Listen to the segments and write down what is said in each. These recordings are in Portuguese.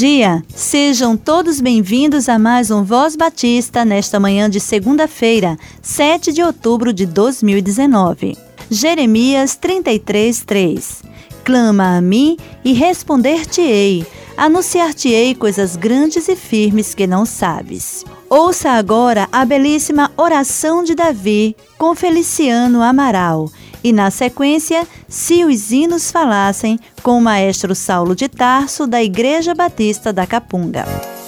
Dia! Sejam todos bem-vindos a mais um Voz Batista nesta manhã de segunda-feira, 7 de outubro de 2019. Jeremias 33, 3 Clama a mim e responder-te-ei, anunciar-te-ei coisas grandes e firmes que não sabes. Ouça agora a belíssima oração de Davi com Feliciano Amaral e, na sequência, Se os Hinos Falassem, com o maestro Saulo de Tarso, da Igreja Batista da Capunga.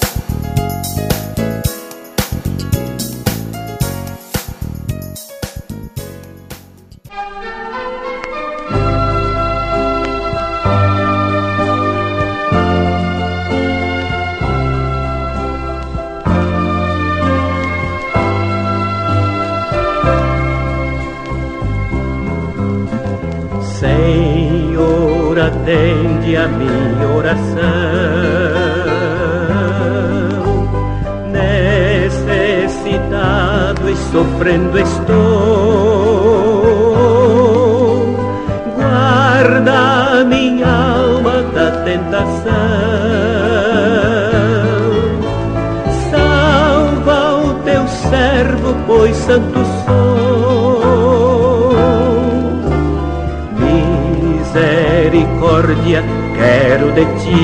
A minha oração. Necessitado e sofrendo estou. Guarda minha alma da tentação. Salva o teu servo, pois santo misericórdia quero de ti.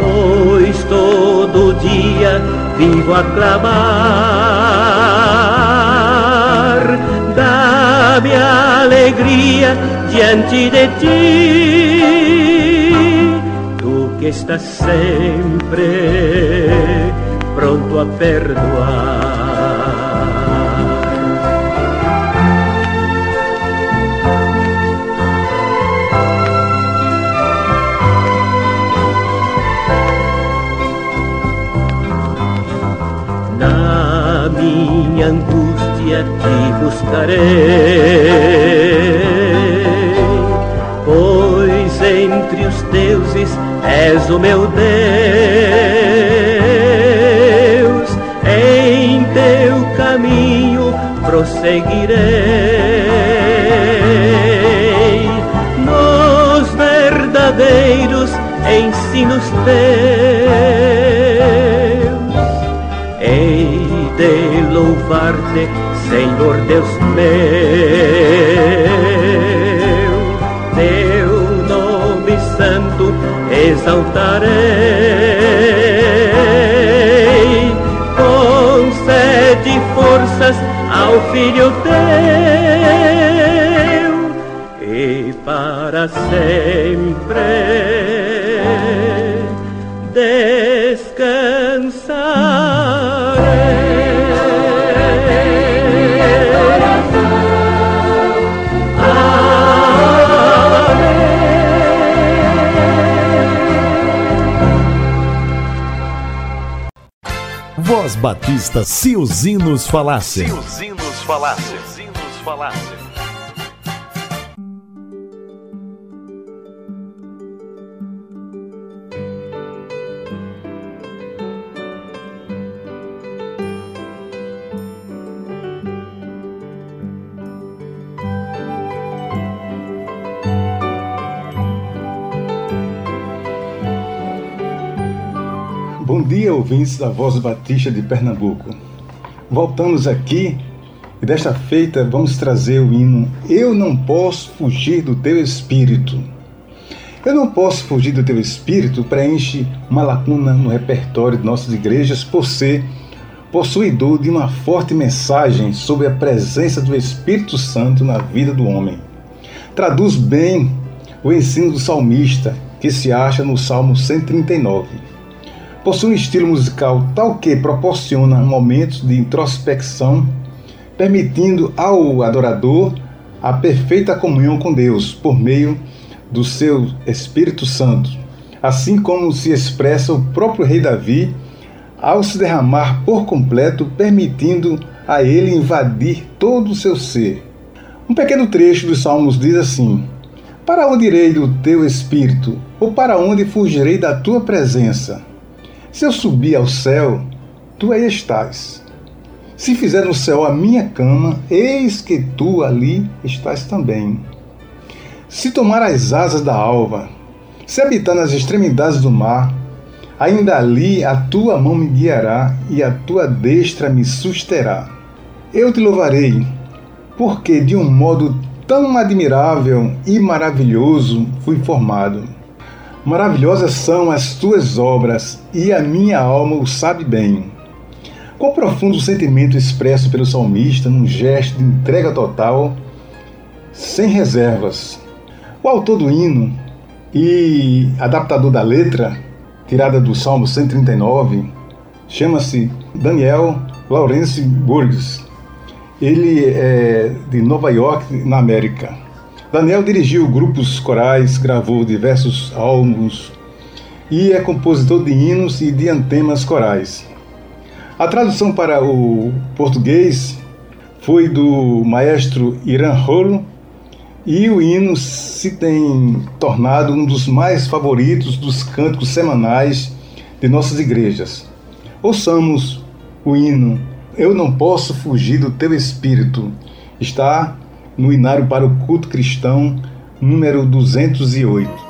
Pois todo dia vivo a clamar, dá-me alegria diante de ti. Tu que estás sempre pronto a perdoar. Pois entre os deuses és o meu Deus, em teu caminho prosseguirei, nos verdadeiros ensinos teus louvar-te, Senhor Deus meu. Teu nome santo exaltarei. Concede forças ao filho teu e para sempre Voz Batista, se os hinos falassem. Se os hinos falassem. Se os hinos falassem. Dia, ouvintes da Voz Batista de Pernambuco. Voltamos aqui e desta feita vamos trazer o hino Eu não posso fugir do teu espírito. Eu não posso fugir do teu espírito preenche uma lacuna no repertório de nossas igrejas por ser possuidor de uma forte mensagem sobre a presença do Espírito Santo na vida do homem. traduz bem o ensino do salmista, que se acha no Salmo 139. Possui um estilo musical tal que proporciona momentos de introspecção, permitindo ao adorador a perfeita comunhão com Deus por meio do seu Espírito Santo, assim como se expressa o próprio rei Davi ao se derramar por completo, permitindo a ele invadir todo o seu ser. Um pequeno trecho dos Salmos diz assim: Para onde irei do teu espírito, ou para onde fugirei da tua presença? Se eu subir ao céu, tu aí estás. Se fizer no céu a minha cama, eis que tu ali estás também. Se tomar as asas da alva, se habitar nas extremidades do mar, ainda ali a tua mão me guiará e a tua destra me susterá. Eu te louvarei, porque de um modo tão admirável e maravilhoso fui formado. Maravilhosas são as tuas obras, e a minha alma o sabe bem. Qual profundo sentimento expresso pelo salmista num gesto de entrega total, sem reservas. O autor do hino e adaptador da letra, tirada do Salmo 139, chama-se Daniel Lawrence Burgess. Ele é de Nova York, na América. Daniel dirigiu grupos corais, gravou diversos álbuns e é compositor de hinos e de antemas corais. A tradução para o português foi do maestro Irã Rolo e o hino se tem tornado um dos mais favoritos dos cânticos semanais de nossas igrejas. Ouçamos o hino Eu Não Posso Fugir do Teu Espírito. Está no Inário para o Culto Cristão, número 208.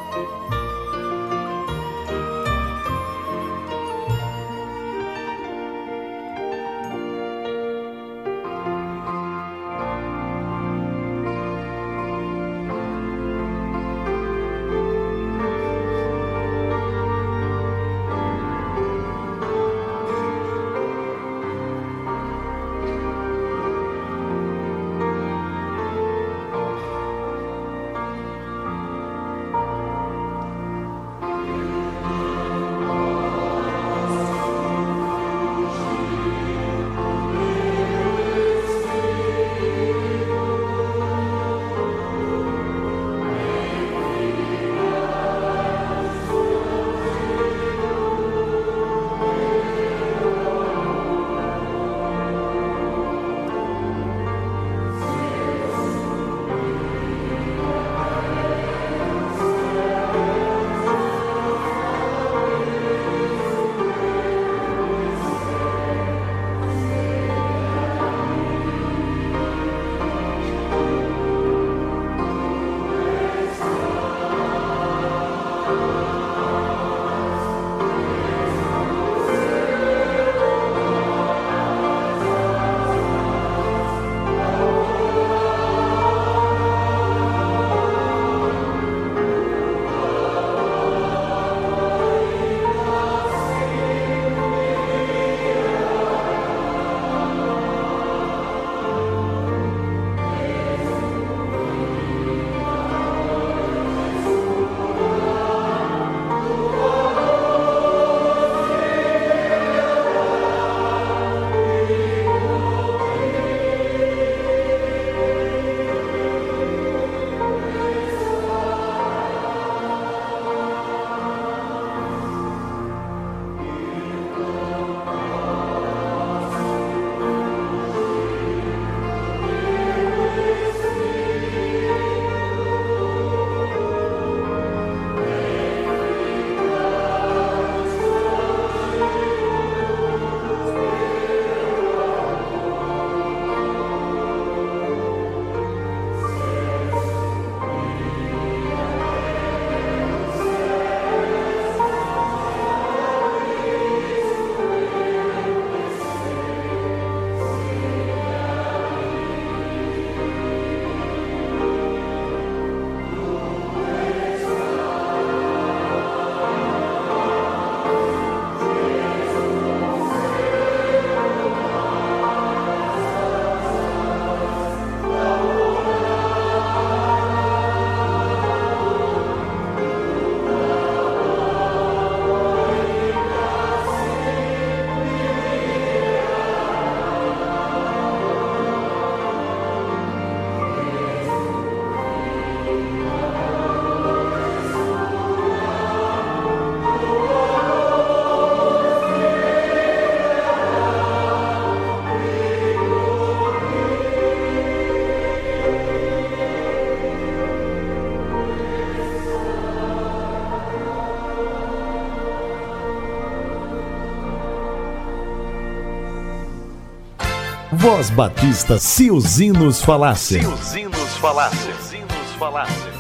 Voz Batista, se os hinos falassem. Se os hinos falassem. Se os hinos falassem.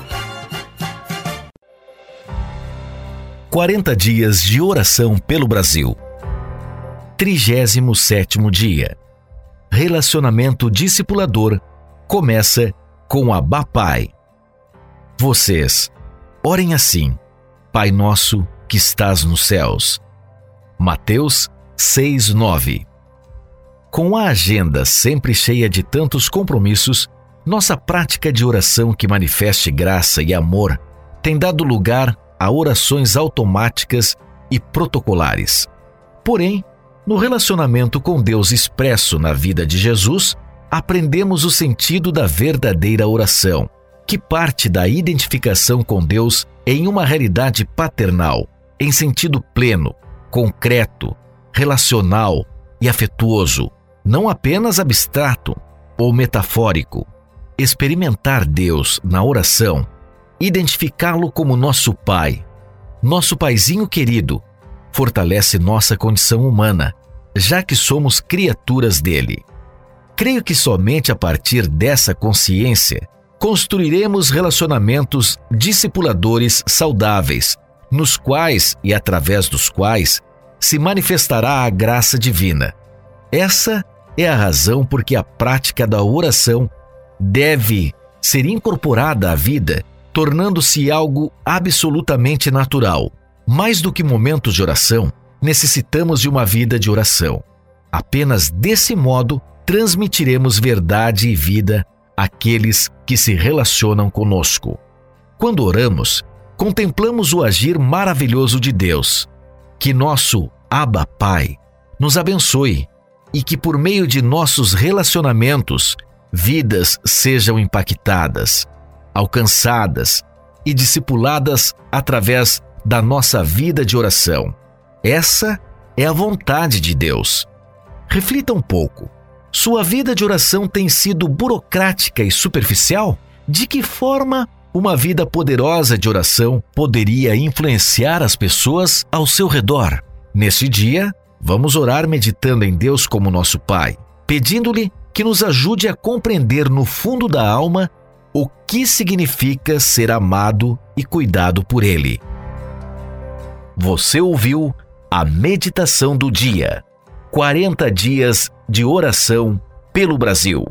40 dias de oração pelo Brasil. 37 dia. Relacionamento discipulador começa com a Bapai. Vocês, orem assim: Pai nosso que estás nos céus. Mateus 6:9. Com a agenda sempre cheia de tantos compromissos, nossa prática de oração que manifeste graça e amor tem dado lugar a orações automáticas e protocolares. Porém, no relacionamento com Deus expresso na vida de Jesus, aprendemos o sentido da verdadeira oração, que parte da identificação com Deus em uma realidade paternal, em sentido pleno, concreto, relacional e afetuoso, não apenas abstrato ou metafórico. Experimentar Deus na oração, identificá-lo como nosso Pai, nosso Paizinho querido, fortalece nossa condição humana, já que somos criaturas dele. Creio que somente a partir dessa consciência construiremos relacionamentos discipuladores saudáveis, nos quais e através dos quais se manifestará a graça divina. Essa é a razão por que a prática da oração deve ser incorporada à vida, tornando-se algo absolutamente natural. Mais do que momentos de oração, necessitamos de uma vida de oração. Apenas desse modo transmitiremos verdade e vida àqueles que se relacionam conosco. Quando oramos, contemplamos o agir maravilhoso de Deus. Que nosso Abba Pai nos abençoe e que por meio de nossos relacionamentos, vidas sejam impactadas, alcançadas e discipuladas através da nossa vida de oração. Essa é a vontade de Deus. Reflita um pouco. Sua vida de oração tem sido burocrática e superficial? De que forma uma vida poderosa de oração poderia influenciar as pessoas ao seu redor? Nesse dia, Vamos orar meditando em Deus como nosso Pai, pedindo-lhe que nos ajude a compreender no fundo da alma o que significa ser amado e cuidado por Ele. Você ouviu a meditação do dia. 40 dias de oração pelo Brasil.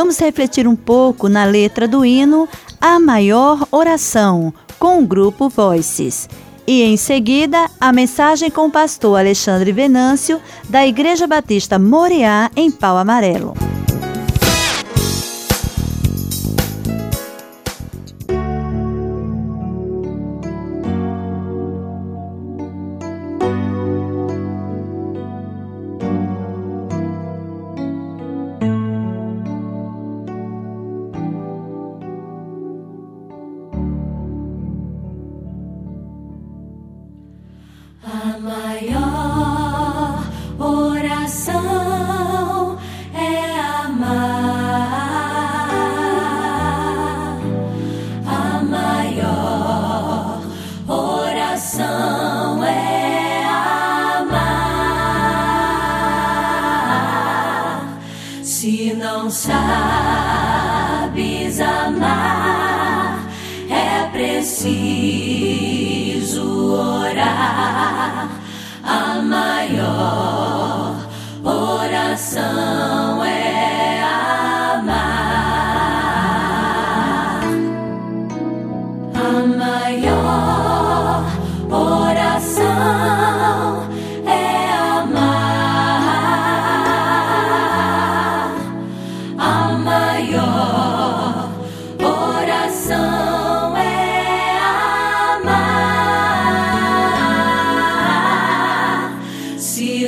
Vamos refletir um pouco na letra do hino A Maior Oração, com o grupo Voices. E em seguida, a mensagem com o pastor Alexandre Venâncio, da Igreja Batista Moriá, em Pau Amarelo.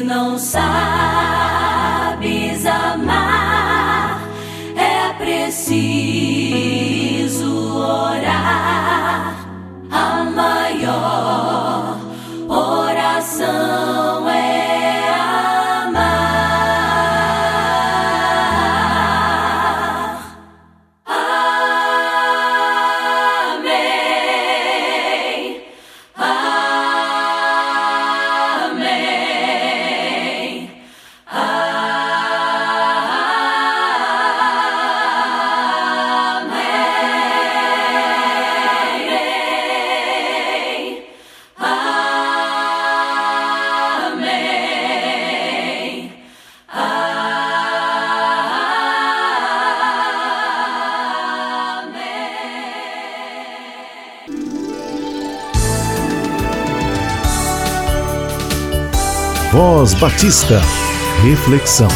Não sabes Voz Batista. Reflexão.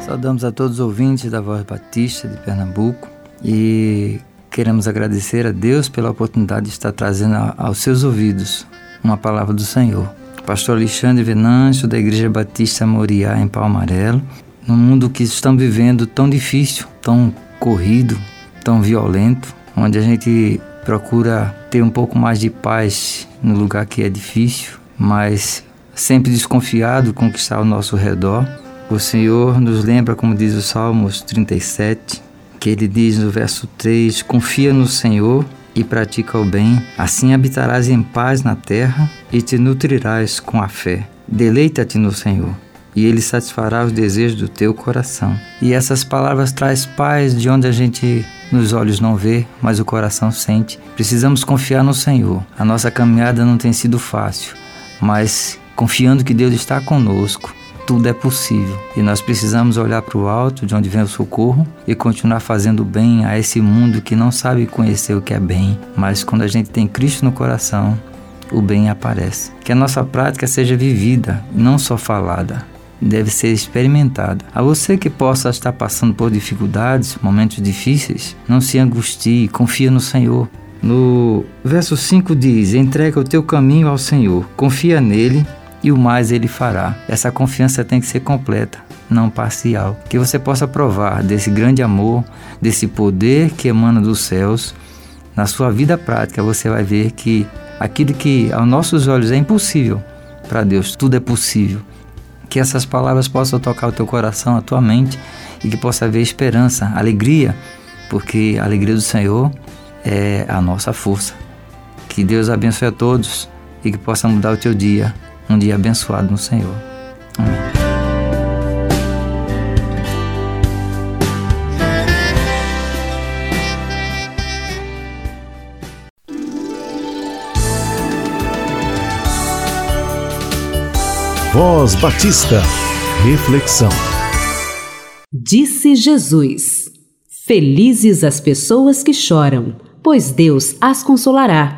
Saudamos a todos os ouvintes da Voz Batista de Pernambuco e queremos agradecer a Deus pela oportunidade de estar trazendo aos seus ouvidos uma palavra do Senhor. Pastor Alexandre Venâncio, da Igreja Batista Moriá, em Palmarelo, num mundo que estamos vivendo tão difícil, tão corrido, tão violento, onde a gente procura ter um pouco mais de paz no lugar que é difícil, mas sempre desconfiado com o que está ao nosso redor. O Senhor nos lembra, como diz o Salmos 37, que ele diz no verso 3: Confia no Senhor e pratica o bem, assim habitarás em paz na terra e te nutrirás com a fé. Deleita-te no Senhor e ele satisfará os desejos do teu coração. E essas palavras traz paz de onde a gente nos olhos não vê, mas o coração sente. Precisamos confiar no Senhor. A nossa caminhada não tem sido fácil, mas confiando que Deus está conosco, tudo é possível. E nós precisamos olhar para o alto, de onde vem o socorro, e continuar fazendo bem a esse mundo que não sabe conhecer o que é bem. Mas quando a gente tem Cristo no coração, o bem aparece. Que a nossa prática seja vivida, não só falada. Deve ser experimentada. A você que possa estar passando por dificuldades, momentos difíceis, não se angustie, confia no Senhor. No verso 5 diz: Entrega o teu caminho ao Senhor, confia nele e o mais ele fará. Essa confiança tem que ser completa, não parcial. Que você possa provar desse grande amor, desse poder que emana dos céus. Na sua vida prática, você vai ver que aquilo que aos nossos olhos é impossível, para Deus tudo é possível. Que essas palavras possam tocar o teu coração, a tua mente e que possa haver esperança, alegria, porque a alegria do Senhor é a nossa força. Que Deus abençoe a todos e que possa mudar o teu dia um dia abençoado no Senhor. Amém. Voz Batista. Reflexão. Disse Jesus: Felizes as pessoas que choram, pois Deus as consolará.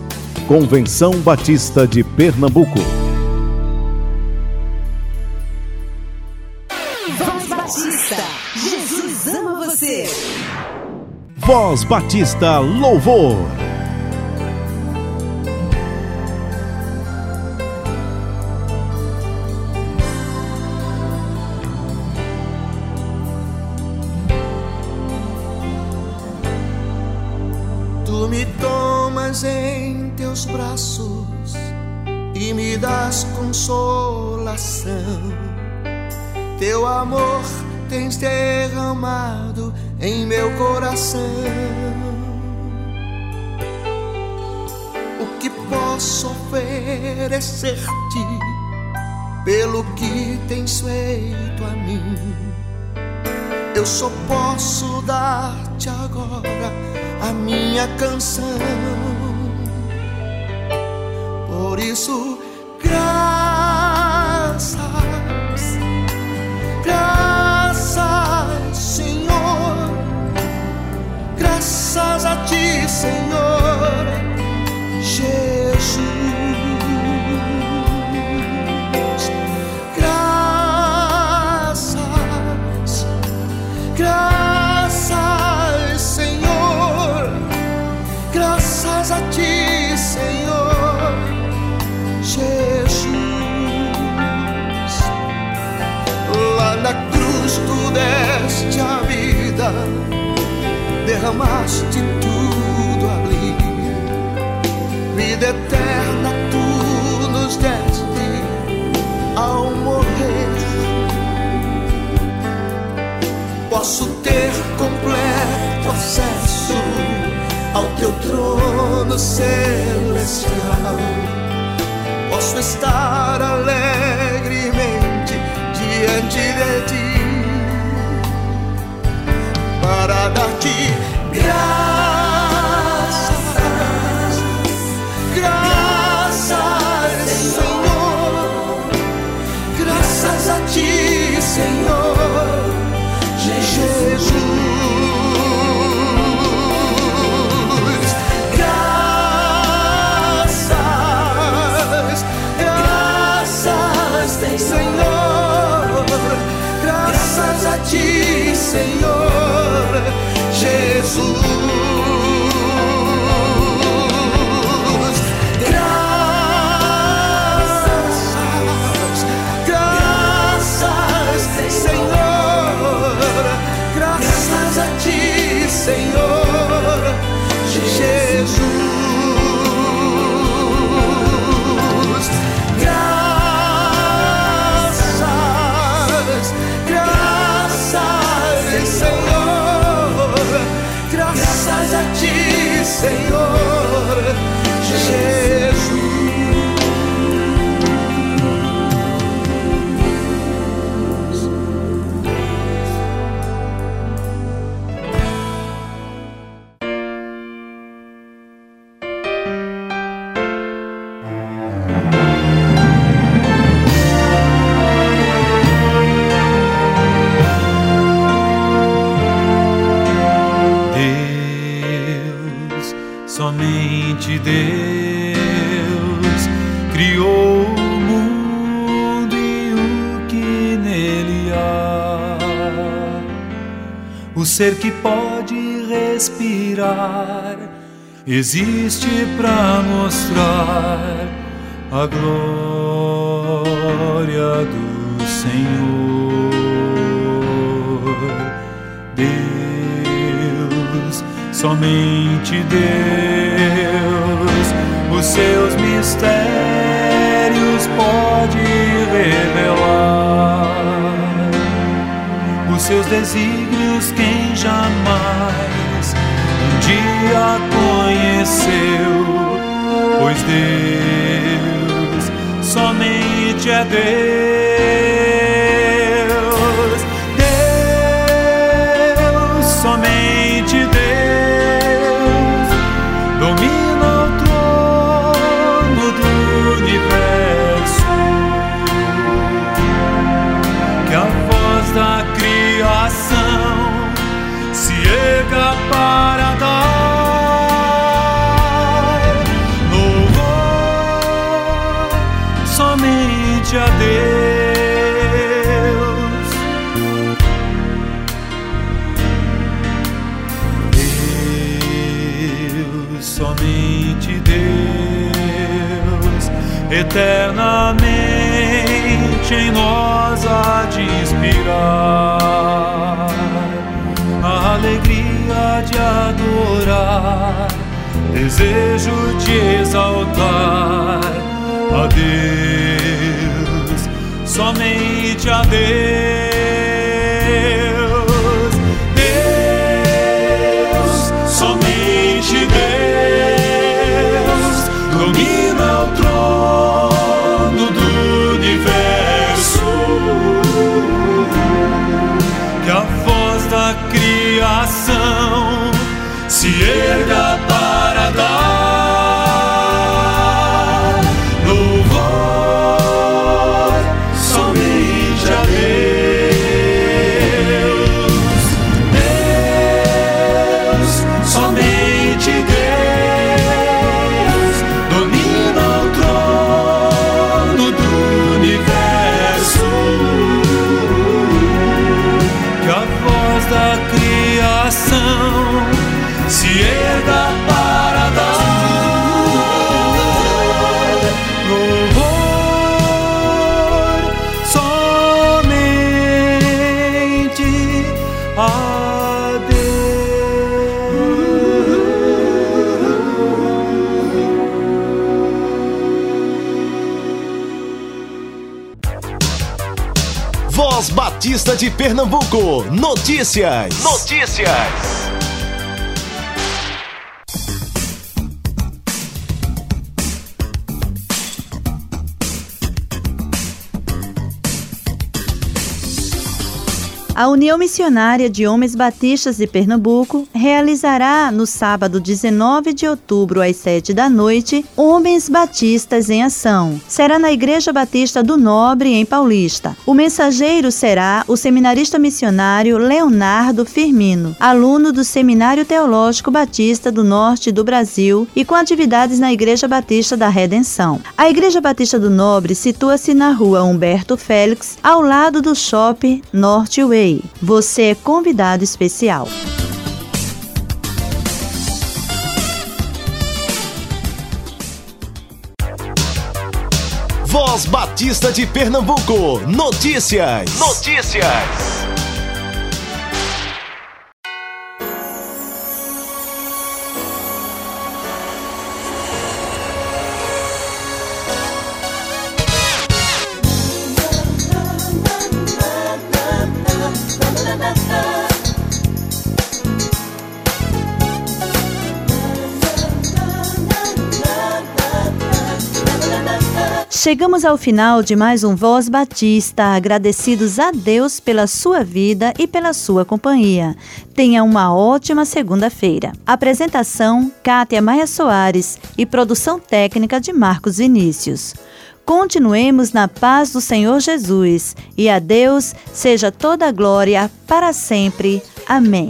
Convenção Batista de Pernambuco. Voz Batista, Jesus ama você. Voz Batista Louvor. Teus braços e me das consolação. Teu amor tens derramado em meu coração. O que posso oferecer-te pelo que tens feito a mim? Eu só posso dar-te agora a minha canção. Por isso, graças, graças, Senhor, graças a Ti, Senhor, Jesus. Derramaste tudo ali. Vida eterna tu nos deste ao morrer. Posso ter completo acesso ao teu trono celestial. Posso estar alegremente diante de ti para dar-te ti, ser que pode respirar existe para mostrar a glória do Senhor. Deus, somente Deus, os seus mistérios pode revelar. Os seus desígnios quem jamais um dia conheceu, pois Deus somente é Deus. Deus, somente Deus, domina o trono do universo. Que a voz da eternamente em nós há de inspirar a alegria de adorar, desejo de exaltar a Deus, somente a Deus. Batista de Pernambuco. Notícias. Notícias. A União Missionária de Homens Batistas de Pernambuco realizará no sábado 19 de outubro às 7 da noite Homens Batistas em Ação. Será na Igreja Batista do Nobre em Paulista. O mensageiro será o seminarista missionário Leonardo Firmino, aluno do Seminário Teológico Batista do Norte do Brasil e com atividades na Igreja Batista da Redenção. A Igreja Batista do Nobre situa-se na Rua Humberto Félix, ao lado do Shopping Norte Way. Você é convidado especial. Voz Batista de Pernambuco. Notícias. Notícias. Chegamos ao final de mais um Voz Batista, agradecidos a Deus pela sua vida e pela sua companhia. Tenha uma ótima segunda-feira. Apresentação: Kátia Maia Soares e produção técnica de Marcos Vinícius. Continuemos na paz do Senhor Jesus e a Deus seja toda a glória para sempre. Amém.